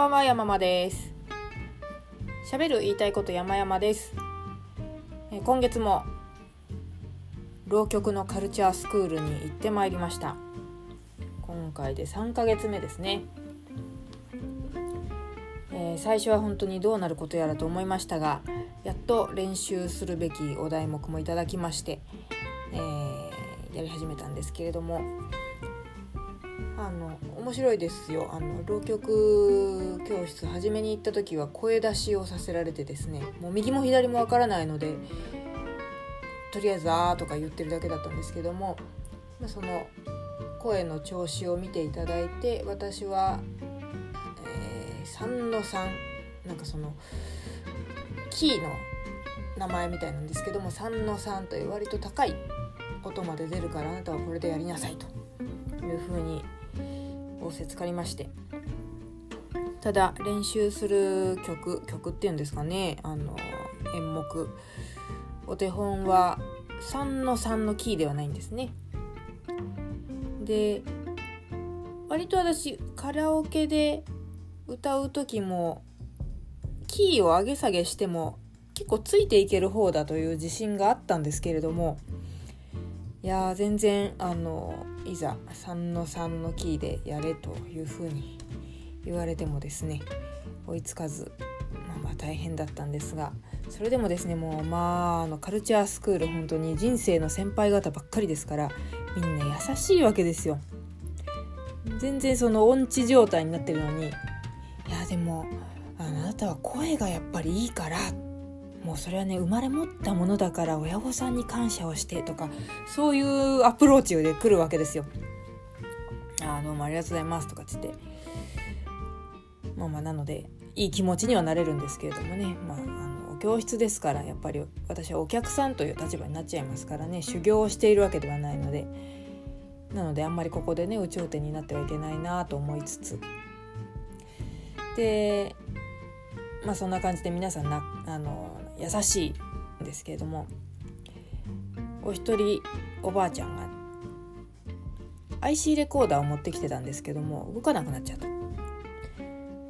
ばんは山間です。喋る言いたいこと山々です。え今月も浪曲のカルチャースクールに行ってまいりました。今回で3ヶ月目ですね、えー、最初は本当にどうなることやらと思いましたがやっと練習するべきお題目もいただきまして、えー、やり始めたんですけれどもあの面白いですよ。あの浪曲教室初めに行った時は声出しをさせられてですねもう右も左もわからないのでとりあえず「あー」とか言ってるだけだったんですけども、ま、その声の調子を見ていただいて私は、えー、3の3なんかそのキーの名前みたいなんですけども3の3という割と高い音まで出るからあなたはこれでやりなさいというふうに仰せつかりまして。ただ練習する曲曲っていうんですかね。あの演目。お手本は3の3のキーではないんですね。で割と私カラオケで歌う時もキーを上げ下げしても結構ついていける方だという自信があったんですけれども。いや全然あのいざ3の3のキーでやれというふうに言われてもですね追いつかずまあまあ大変だったんですがそれでもですねもうまああのカルチャースクール本当に人生の先輩方ばっかりですからみんな優しいわけですよ。全然その音痴状態になってるのにいやでもあなたは声がやっぱりいいからってもうそれはね生まれ持ったものだから親御さんに感謝をしてとかそういうアプローチで来るわけですよ。あどうもありがとうございますとかっつって。まあまあなのでいい気持ちにはなれるんですけれどもね、まあ、あの教室ですからやっぱり私はお客さんという立場になっちゃいますからね。修行をしているわけではないので。なのであんまりここでね有頂天になってはいけないなと思いつつ。でまあそんな感じで皆さんなあの優しいんですけれどもお一人おばあちゃんが IC レコーダーを持ってきてたんですけども動かなくなっちゃった。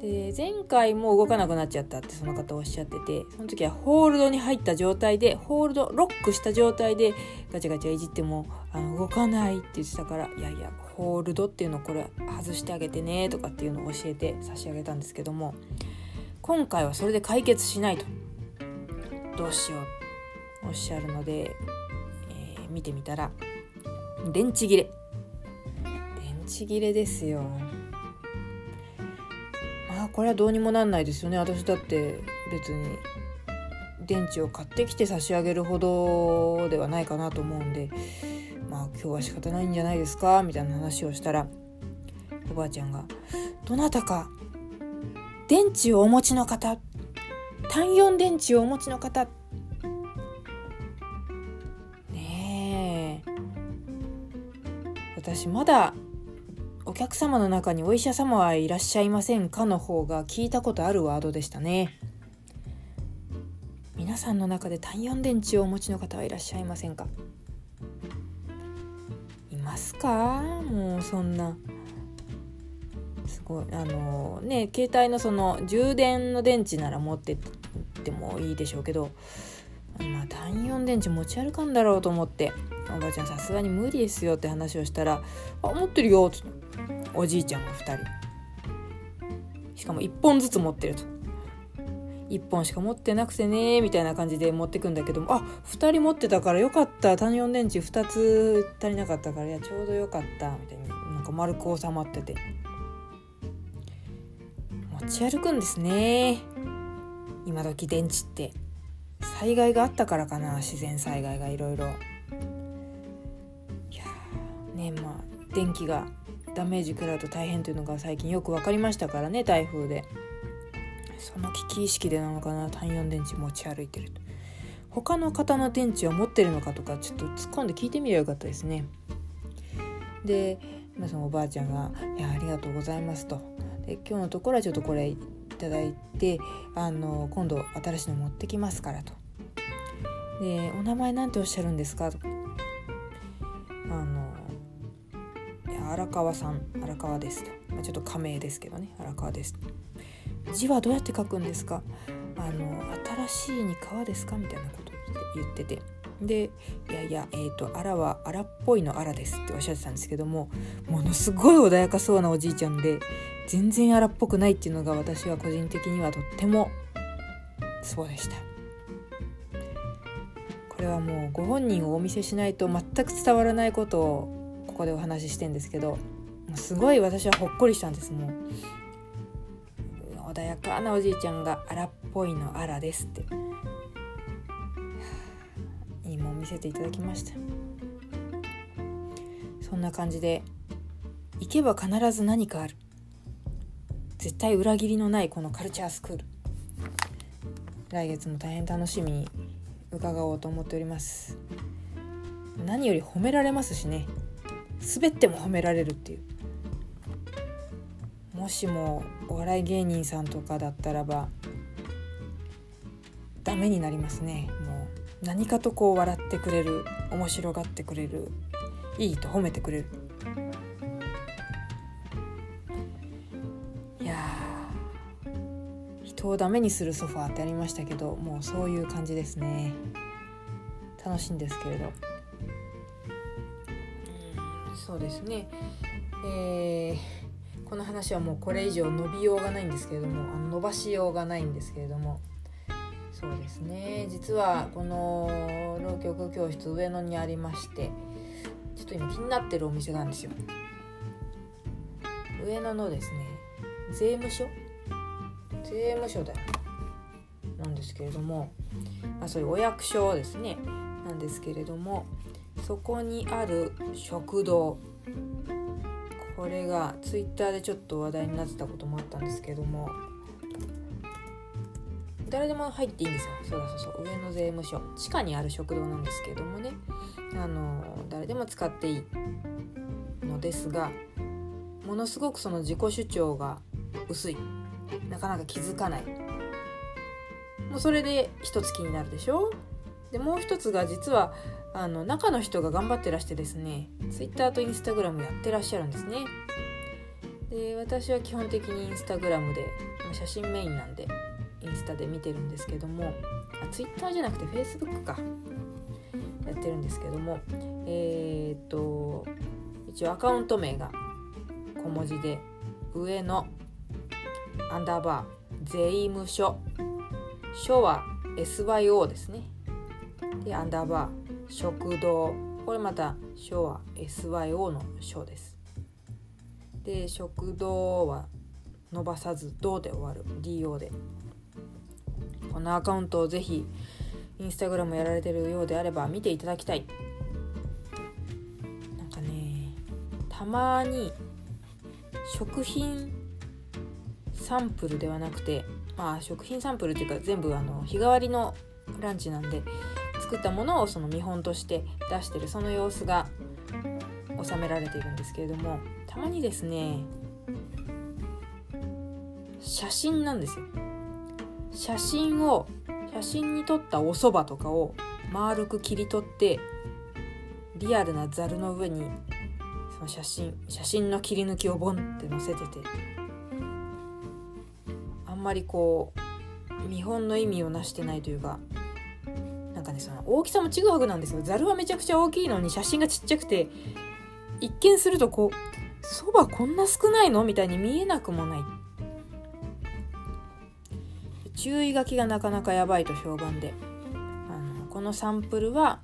で前回も動かなくなっちゃったってその方おっしゃっててその時はホールドに入った状態でホールドロックした状態でガチャガチャいじってもあの動かないって言ってたからいやいやホールドっていうのこれ外してあげてねとかっていうのを教えて差し上げたんですけども今回はそれで解決しないとどうしようおっしゃるので、えー、見てみたら電池切れ。電池切れですよ。まあこれはどうにもなんないですよね。私だって別に電池を買ってきて差し上げるほどではないかなと思うんでまあ今日は仕方ないんじゃないですかみたいな話をしたらおばあちゃんが「どなたか電池をお持ちの方単4電池をお持ちの方。ねえ。私まだお客様の中にお医者様はいらっしゃいませんかの方が聞いたことあるワードでしたね。皆さんの中で単4電池をお持ちの方はいらっしゃいませんか？いますか？もうそんな。すごい。あのね携帯のその充電の電池なら持ってってもいいでしょうけどまあ単4電池持ち歩かんだろうと思っておばあちゃんさすがに無理ですよって話をしたら「あ持ってるよ」っつって。おじいちゃんが2人。しかも1本ずつ持ってると。1本しか持ってなくてねみたいな感じで持ってくんだけどもあ2人持ってたからよかった。単4電池2つ足りなかったからいやちょうどよかった。みたいになんか丸く収まってて。持ち歩くんですね。今時電池って。災害があったからかな自然災害がいろいろ。いやねまあ電気がダメージ食らうと大変というのが最近よく分かりましたからね台風で。その危機意識でなのかな単4電池持ち歩いてると。他の方の電池を持ってるのかとかちょっと突っ込んで聞いてみればよかったですね。で、そのおばあちゃんが「いやありがとうございます」と。で今日のところはちょっとこれただいてあの今度新しいの持ってきますからと。でお名前なんておっしゃるんですか？とあの荒川さん荒川ですと、まあ、ちょっと仮名ですけどね。荒川です。字はどうやって書くんですか？あの新しいに川ですか？みたいなこと言ってて。で「いやいやえ、ー、とあらは荒っぽいのあらです」っておっしゃってたんですけどもものすごい穏やかそうなおじいちゃんで全然荒っぽくないっていうのが私は個人的にはとってもそうでした。これはもうご本人をお見せしないと全く伝わらないことをここでお話ししてんですけどすごい私はほっこりしたんです。もう穏やかなおじいちゃんが荒っぽいのあらですって。見せていただきましたそんな感じで行けば必ず何かある。絶対裏切りのないこのカルチャースクール。来月も大変楽しみに伺おうと思っております。何より褒められますしね。滑っても褒められるっていう。もしもお笑い芸人さんとかだったらばダメになりますね。何かとこう笑ってくれる面白がってくれるいいと褒めてくれる。いや人をダメにするソファーってありましたけどもうそういう感じですね。楽しいんですけれど。そうですね。えーこの話はもうこれ以上伸びようがないんですけれどもあの伸ばしようがないんですけれども。そうですね。実はこの浪曲教室上野にありましてちょっと今気になってるお店があるんですよ。上野のですね税務署？税務署だよ。なんですけれども、まあ、そういうお役所ですね。なんですけれどもそこにある食堂。これがツイッターでちょっと話題になってたこともあったんですけども誰でも入っていいんですよ。そうだそうそう。上野税務署。地下にある食堂なんですけどもね。あの誰でも使っていいのですがものすごくその自己主張が薄い。なかなか気づかない。もうそれで一つ気になるでしょ？でもう一つが実はあの中の人が頑張ってらしてですね Twitter と Instagram やってらっしゃるんですね。で私は基本的に Instagram で写真メインなんでインスタで見てるんですけどもあ Twitter じゃなくて Facebook か。やってるんですけどもえー、っと一応アカウント名が小文字で上のアンダーバー税務署。署は SYO ですね。でアンダーバー食堂。これまた書は SYO の書です。で食堂は伸ばさず「どう」で終わる。DO で。このアカウントをぜひインスタグラムやられてるようであれば見ていただきたい。なんかねたまに食品サンプルではなくてまあ食品サンプルっていうか全部あの日替わりのランチなんで作ったものをその見本として出してるその様子が収められているんですけれどもたまにですね写真なんですよ。写真を写真に撮ったお蕎麦とかを丸く切り取ってリアルなざるの上にその写真写真の切り抜きをボンって載せてて。あんまりこう見本の意味をなしてないというかなんかねその大きさもちぐはぐなんですよ。ざるはめちゃくちゃ大きいのに写真がちっちゃくて一見するとこうそばこんな少ないの？みたいに見えなくもない。注意書きがなかなかやばいと評判で。あのこのサンプルは、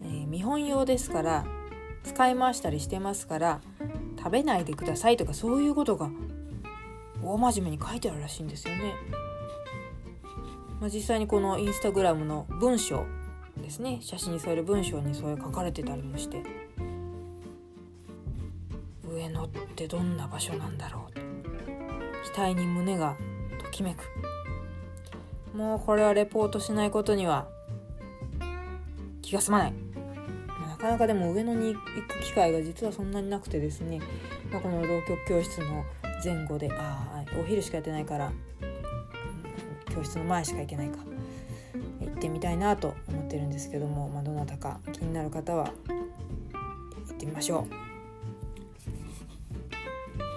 えー、見本用ですから使い回したりしてますから食べないでくださいとかそういうことが大真面目に書いてあるらしいんですよね。まあ、実際にこのインスタグラムの文章ですね。写真に添える文章にそれ書かれてたりもして。上野ってどんな場所なんだろう。と期待に胸がきめく。もうこれはレポートしないことには気が済まない。なかなかでも上野に行く機会が実はそんなになくてですね、まあ、この浪曲教室の前後でああお昼しかやってないから教室の前しか行けないか行ってみたいなと思ってるんですけども、まあ、どなたか気になる方は行ってみましょう。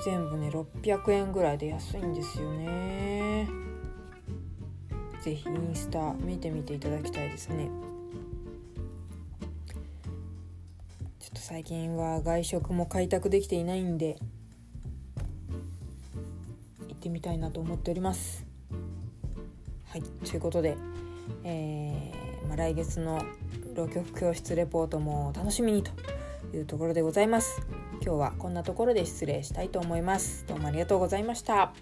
全部ね600円ぐらいで安いんですよね。是非インスタ見てみていただきたいですね。ちょっと最近は外食も開拓できていないんで行ってみたいなと思っております。はいということで、えーまあ、来月の浪曲教室レポートも楽しみにというところでございます。今日はこんなところで失礼したいと思います。どうもありがとうございました。